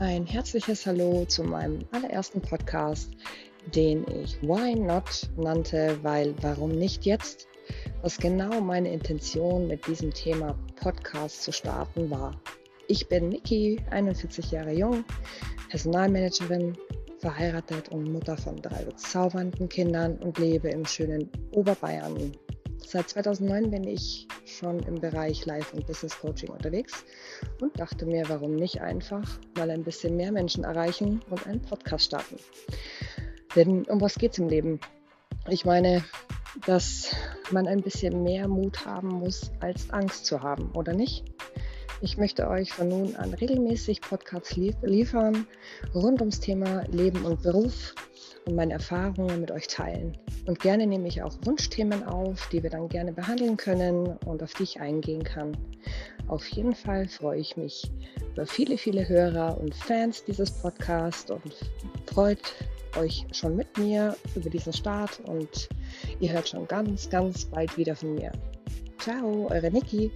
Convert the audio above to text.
Ein herzliches Hallo zu meinem allerersten Podcast, den ich Why Not nannte, weil warum nicht jetzt? Was genau meine Intention mit diesem Thema Podcast zu starten war. Ich bin Niki, 41 Jahre jung, Personalmanagerin, verheiratet und Mutter von drei bezaubernden Kindern und lebe im schönen Oberbayern. Seit 2009 bin ich schon im Bereich Life- und Business Coaching unterwegs und dachte mir, warum nicht einfach mal ein bisschen mehr Menschen erreichen und einen Podcast starten. Denn um was geht es im Leben? Ich meine, dass man ein bisschen mehr Mut haben muss, als Angst zu haben, oder nicht? Ich möchte euch von nun an regelmäßig Podcasts liefern rund ums Thema Leben und Beruf und meine Erfahrungen mit euch teilen. Und gerne nehme ich auch Wunschthemen auf, die wir dann gerne behandeln können und auf die ich eingehen kann. Auf jeden Fall freue ich mich über viele, viele Hörer und Fans dieses Podcasts und freut euch schon mit mir über diesen Start und ihr hört schon ganz, ganz bald wieder von mir. Ciao, eure Niki.